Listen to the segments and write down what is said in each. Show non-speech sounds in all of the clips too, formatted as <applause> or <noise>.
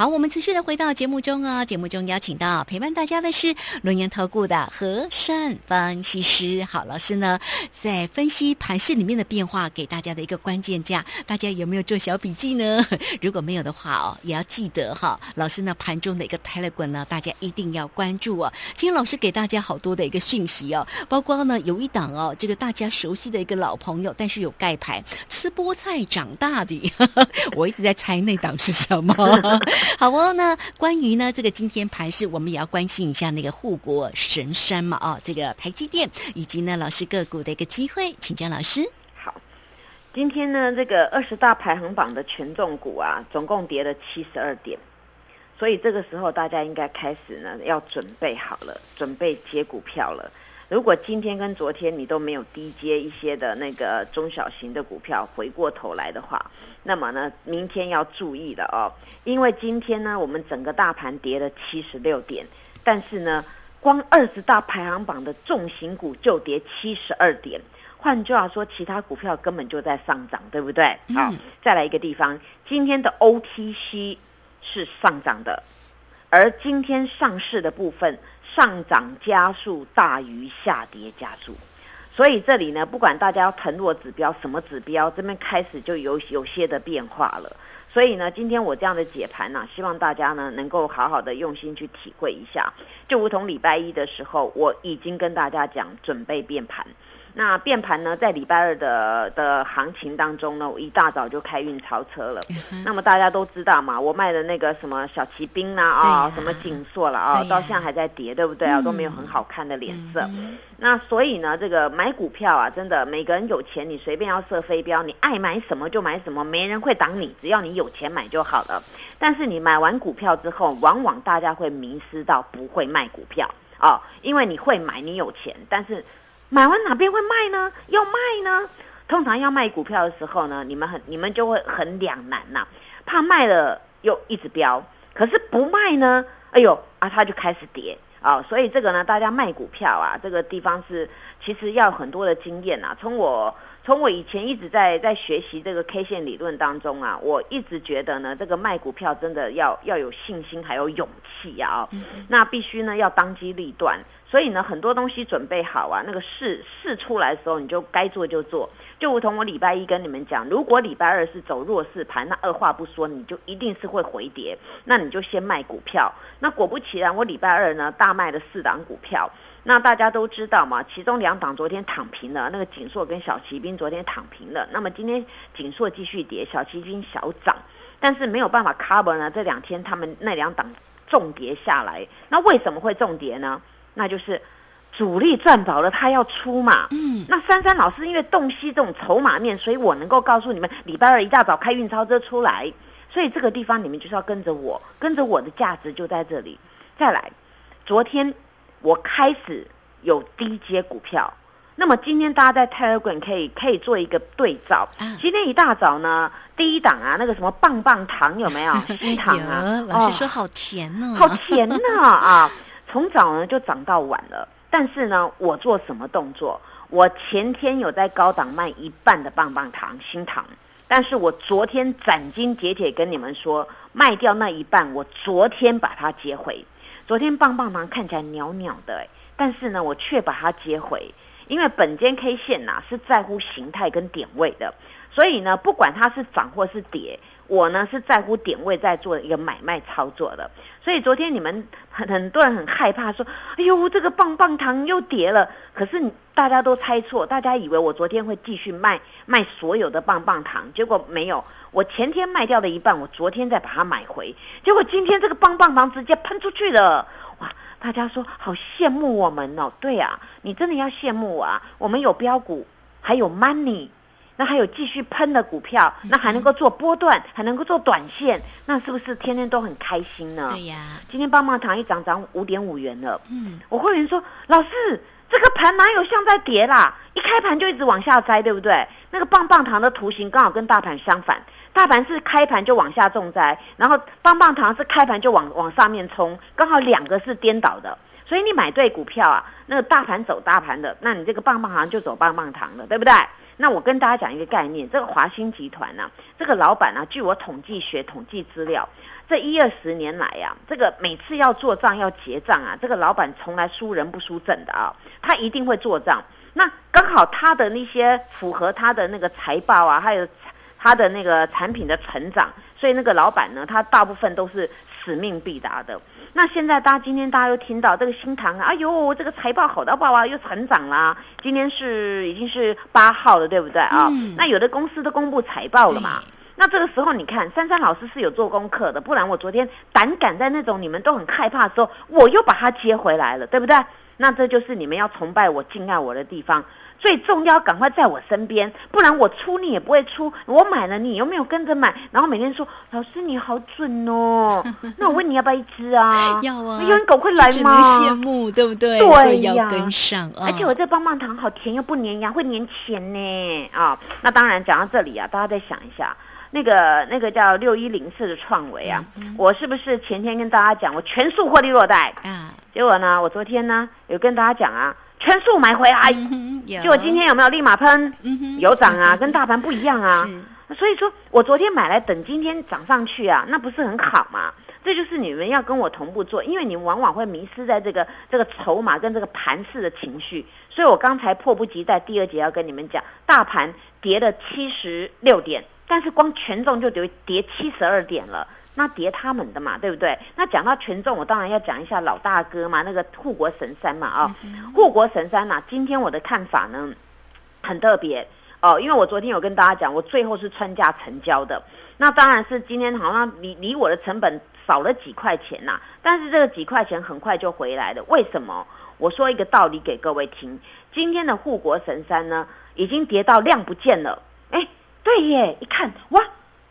好，我们持续的回到节目中哦。节目中邀请到陪伴大家的是龙岩投顾的和善分析师。好，老师呢在分析盘市里面的变化，给大家的一个关键价，大家有没有做小笔记呢？<laughs> 如果没有的话哦，也要记得哈。老师呢盘中的一个 Telegram 呢，大家一定要关注哦。今天老师给大家好多的一个讯息哦，包括呢有一档哦，这个大家熟悉的一个老朋友，但是有盖牌吃菠菜长大的，<laughs> 我一直在猜那档是什么。<laughs> 好哦，那关于呢这个今天盘市，我们也要关心一下那个护国神山嘛啊，这个台积电以及呢老师个股的一个机会，请教老师。好，今天呢这个二十大排行榜的权重股啊，总共跌了七十二点，所以这个时候大家应该开始呢要准备好了，准备接股票了。如果今天跟昨天你都没有低接一些的那个中小型的股票，回过头来的话，那么呢，明天要注意了哦，因为今天呢，我们整个大盘跌了七十六点，但是呢，光二十大排行榜的重型股就跌七十二点，换句话说，其他股票根本就在上涨，对不对？好，再来一个地方，今天的 OTC 是上涨的，而今天上市的部分。上涨加速大于下跌加速，所以这里呢，不管大家要承诺指标什么指标，这边开始就有有些的变化了。所以呢，今天我这样的解盘呢，希望大家呢能够好好的用心去体会一下。就如同礼拜一的时候，我已经跟大家讲准备变盘。那变盘呢，在礼拜二的的行情当中呢，我一大早就开运钞车了。那么大家都知道嘛，我卖的那个什么小骑兵啦啊，什么锦硕了啊，到现在还在跌，对不对啊？都没有很好看的脸色。那所以呢，这个买股票啊，真的每个人有钱，你随便要设飞镖，你爱买什么就买什么，没人会挡你，只要你有钱买就好了。但是你买完股票之后，往往大家会迷失到不会卖股票啊，因为你会买，你有钱，但是。买完哪边会卖呢？要卖呢？通常要卖股票的时候呢，你们很你们就会很两难呐，怕卖了又一直飙，可是不卖呢，哎呦啊，它就开始跌啊，所以这个呢，大家卖股票啊，这个地方是其实要很多的经验呐。从我从我以前一直在在学习这个 K 线理论当中啊，我一直觉得呢，这个卖股票真的要要有信心还有勇气啊，那必须呢要当机立断。所以呢，很多东西准备好啊，那个试试出来的时候，你就该做就做。就如同我礼拜一跟你们讲，如果礼拜二是走弱势盘，那二话不说，你就一定是会回跌，那你就先卖股票。那果不其然，我礼拜二呢大卖了四档股票。那大家都知道嘛，其中两档昨天躺平了，那个锦硕跟小骑兵昨天躺平了。那么今天锦硕继续跌，小骑兵小涨，但是没有办法 cover 呢。这两天他们那两档重跌下来，那为什么会重跌呢？那就是主力赚饱了，他要出嘛。嗯，那珊珊老师因为洞悉这种筹码面，所以我能够告诉你们，礼拜二一大早开运钞车出来，所以这个地方你们就是要跟着我，跟着我的价值就在这里。再来，昨天我开始有低阶股票，那么今天大家在 Telegram 可以可以做一个对照。今天一大早呢，第一档啊，那个什么棒棒糖有没有？<laughs> 新糖啊，老师说好甜哦，好甜呢 <laughs> 啊。从早呢就涨到晚了，但是呢，我做什么动作？我前天有在高档卖一半的棒棒糖新糖，但是我昨天斩钉截铁跟你们说，卖掉那一半，我昨天把它接回。昨天棒棒糖看起来袅袅的，但是呢，我却把它接回，因为本间 K 线呐是在乎形态跟点位的，所以呢，不管它是涨或是跌。我呢是在乎点位，在做一个买卖操作的，所以昨天你们很 <laughs> 很多人很害怕，说：“哎呦，这个棒棒糖又跌了。”可是大家都猜错，大家以为我昨天会继续卖卖所有的棒棒糖，结果没有。我前天卖掉的一半，我昨天再把它买回，结果今天这个棒棒糖直接喷出去了。哇！大家说好羡慕我们哦。对啊，你真的要羡慕啊。我们有标股，还有 money。那还有继续喷的股票，那还能够做波段，还能够做短线，那是不是天天都很开心呢？对呀，今天棒棒糖一涨涨五点五元了。嗯，我会员说，老师，这个盘哪有像在跌啦？一开盘就一直往下摘，对不对？那个棒棒糖的图形刚好跟大盘相反，大盘是开盘就往下重摘，然后棒棒糖是开盘就往往上面冲，刚好两个是颠倒的。所以你买对股票啊，那个大盘走大盘的，那你这个棒棒糖就走棒棒糖的，对不对？那我跟大家讲一个概念，这个华兴集团呢、这个老板呢、据我统计学统计资料，这一二十年来呀、这个每次要做账要结账啊，这个老板从来输人不输阵的啊，他一定会做账。那刚好他的那些符合他的那个财报啊，还有他的那个产品的成长，所以那个老板呢，他大部分都是使命必达的。那现在大家今天大家又听到这个新塘啊，哎呦，这个财报好到爆啊，又成长啦。今天是已经是八号了，对不对啊？嗯那有的公司都公布财报了嘛。那这个时候，你看珊珊老师是有做功课的，不然我昨天胆敢在那种你们都很害怕的时候，我又把它接回来了，对不对？那这就是你们要崇拜我、敬爱我的地方。最重要，赶快在我身边，不然我出你也不会出。我买了你又没有跟着买，然后每天说老师你好准哦。<laughs> 那我问你要不要一只啊？要啊，哎呦，你赶快来吗只能嘛！羡慕，对不对？对呀跟上啊。而且我这棒棒糖好甜又不粘牙，会粘钱呢啊！那当然讲到这里啊，大家再想一下，那个那个叫六一零四的创维啊，嗯我是不是前天跟大家讲我全数获利落袋？啊，结果呢，我昨天呢有跟大家讲啊，全数买回来。嗯哼有结果今天有没有立马喷？嗯有涨啊，<laughs> 跟大盘不一样啊。所以说我昨天买来等今天涨上去啊，那不是很好吗？这就是你们要跟我同步做，因为你们往往会迷失在这个这个筹码跟这个盘势的情绪。所以我刚才迫不及待，第二节要跟你们讲，大盘跌了七十六点，但是光权重就跌跌七十二点了。那叠他们的嘛，对不对？那讲到权重，我当然要讲一下老大哥嘛，那个护国神山嘛啊、护国神山呐、今天我的看法呢，很特别哦，因为我昨天有跟大家讲，我最后是穿价成交的。那当然是今天好像离离我的成本少了几块钱呐、但是这个几块钱很快就回来了。为什么？我说一个道理给各位听，今天的护国神山呢，已经跌到量不见了。哎，对耶，一看哇，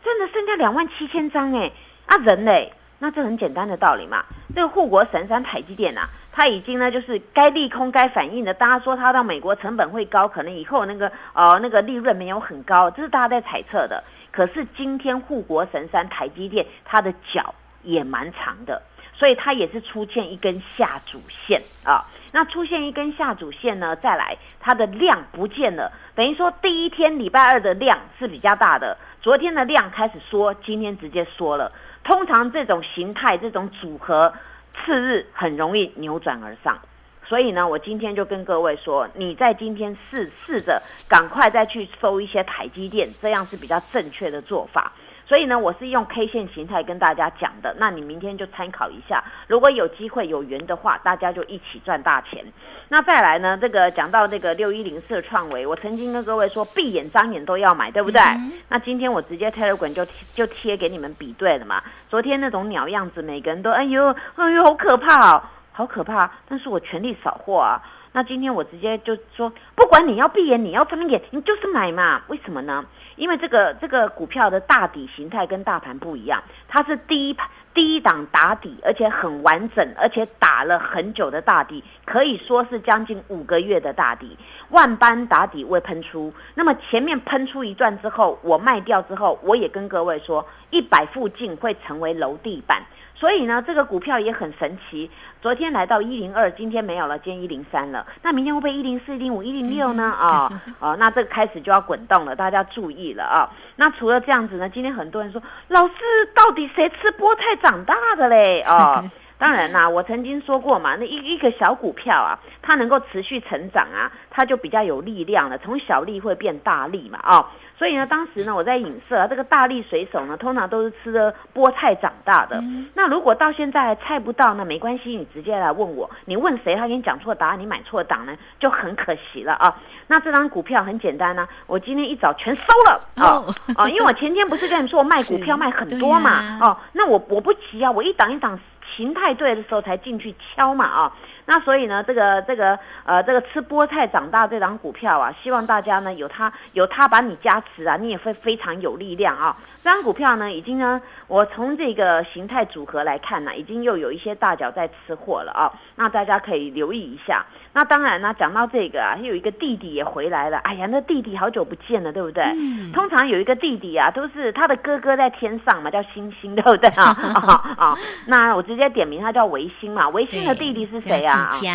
真的剩下两万七千张哎，啊人嘞，那这很简单的道理嘛。这个护国神山台积电啊，它已经呢就是该利空该反应的，大家说它到美国成本会高，可能以后那个呃那个利润没有很高，这是大家在猜测的。可是今天护国神山台积电它的脚也蛮长的，所以它也是出现一根下主线啊。那出现一根下主线呢，再来它的量不见了，等于说第一天礼拜二的量是比较大的，昨天的量开始缩，今天直接缩了。通常这种形态、这种组合，次日很容易扭转而上。所以呢，我今天就跟各位说，你在今天试试着赶快再去收一些台积电，这样是比较正确的做法。所以呢，我是用 K 线形态跟大家讲的，那你明天就参考一下。如果有机会有缘的话，大家就一起赚大钱。那再来呢，这个讲到这个六一零四的创维，我曾经跟各位说，闭眼张眼都要买，对不对？嗯那今天我直接 Telegram 就贴就贴给你们比对了嘛。昨天那种鸟样子，每个人都哎呦哎呦好可怕哦，好可怕！但是我全力扫货啊。那今天我直接就说，不管你要闭眼，你要张眼，你就是买嘛。为什么呢？因为这个这个股票的大底形态跟大盘不一样，它是第一第一档打底，而且很完整，而且打了很久的大底，可以说是将近五个月的大底。万般打底未喷出，那么前面喷出一段之后，我卖掉之后，我也跟各位说，一百附近会成为楼地板。所以呢，这个股票也很神奇。昨天来到一零二，今天没有了，今天一零三了。那明天会不会一零四、一零五、一零六呢？啊、哦，那这个开始就要滚动了，大家注意了啊、那除了这样子呢，今天很多人说，老师到底谁吃菠菜长大的嘞？哦。<laughs> 当然啦，我曾经说过嘛，那一一个小股票啊，它能够持续成长啊，它就比较有力量了，从小利会变大利嘛，哦，所以呢，当时呢，我在影射啊，这个大力水手呢，通常都是吃的菠菜长大的。那如果到现在还猜不到那，没关系，你直接来问我，你问谁，他给你讲错答案，你买错档呢，就很可惜了啊。那这张股票很简单呢、我今天一早全收了啊。哦。哦，因为我前天不是跟你说我卖股票是卖很多嘛，<laughs> 哦，那我我不急啊，我一档一档形态对的时候才进去敲嘛啊、那所以呢，这个这个呃这个吃菠菜长大这档股票啊，希望大家呢有它有它把你加持啊，你也会非常有力量啊。这张股票呢，已经呢，我从这个形态组合来看呢，已经又有一些大脚在吃货了啊。那大家可以留意一下。那当然呢，讲到这个啊，有一个弟弟也回来了。哎呀，那弟弟好久不见了，对不对？嗯通常有一个弟弟啊，都是他的哥哥在天上嘛，叫星星，对不对啊？啊啊！那我直接点名他叫维星嘛，维星的弟弟是谁啊？啦家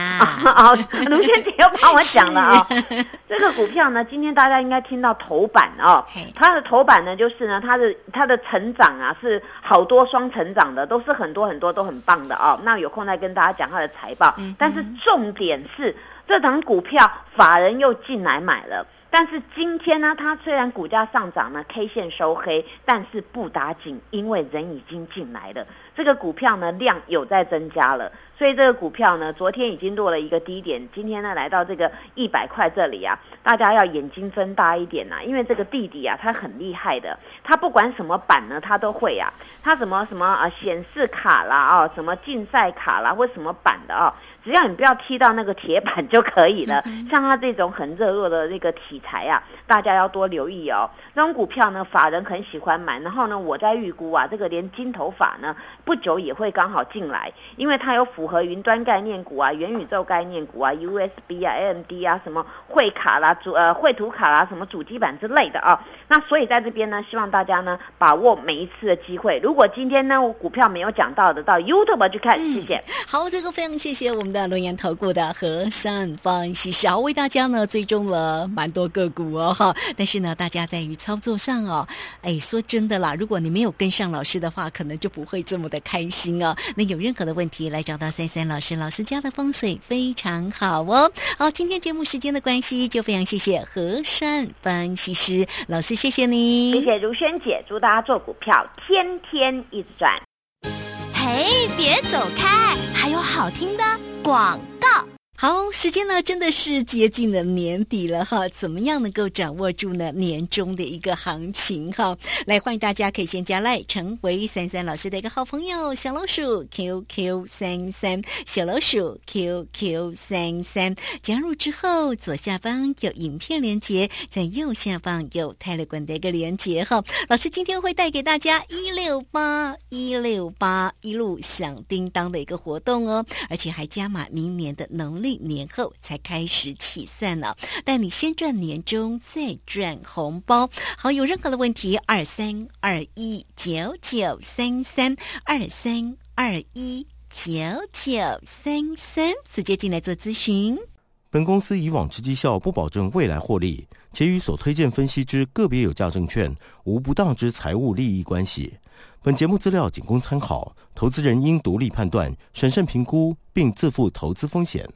啊，<laughs> 卢先姐又帮我讲了啊。<laughs> <laughs> 这个股票呢，今天大家应该听到头版哦，它的头版呢就是呢，它的它的成长啊是好多双成长的，都是很多很多都很棒的哦。那有空再跟大家讲它的财报，但是重点是这档股票法人又进来买了。但是今天呢，它虽然股价上涨呢，K 线收黑，但是不打紧，因为人已经进来了。这个股票呢量有在增加了，所以这个股票呢昨天已经落了一个低点，今天呢来到这个一百块这里啊，大家要眼睛睁大一点呐，因为这个弟弟啊他很厉害的，他不管什么板呢他都会啊，他什么什么啊显示卡啦啊，什么竞赛卡啦或什么板的啊。只要你不要踢到那个铁板就可以了。像它这种很热络的那个题材啊，大家要多留意哦。这种股票呢，法人很喜欢买。然后呢，我在预估啊，这个连金头法呢，不久也会刚好进来，因为它有符合云端概念股啊、元宇宙概念股啊、USB 啊、AMD 啊、什么绘卡啦、主呃绘图卡啦、什么主机板之类的啊。那所以在这边呢，希望大家呢把握每一次的机会。如果今天呢我股票没有讲到的，到 YouTube 去看，谢谢。好，这个非常谢谢我们。的龙岩投顾的和善方西施啊，为大家呢追踪了蛮多个股哦哈，但是呢，大家在于操作上哦，哎，说真的啦，如果你没有跟上老师的话，可能就不会这么的开心哦。那有任何的问题来找到三三老师，老师家的风水非常好哦。好，今天节目时间的关系，就非常谢谢和善分析师老师，谢谢你，谢谢如萱姐，祝大家做股票天天一直赚。嘿，别走开，还有好听的。广告。好，时间呢真的是接近了年底了哈，怎么样能够掌握住呢年终的一个行情哈？来，欢迎大家可以先加赖，成为三三老师的一个好朋友，小老鼠 QQ 三三，小老鼠 QQ 三三，加入之后左下方有影片连接，在右下方有泰勒管的一个连接哈。老师今天会带给大家一六八一六八一路响叮当的一个活动哦，而且还加码明年的年后才开始起算了，但你先赚年终，再赚红包。好，有任何的问题，二三二一九九三三二三二一九九三三，直接进来做咨询。本公司以往之绩效不保证未来获利，且与所推荐分析之个别有价证券无不当之财务利益关系。本节目资料仅供参考，投资人应独立判断、审慎评估，并自负投资风险。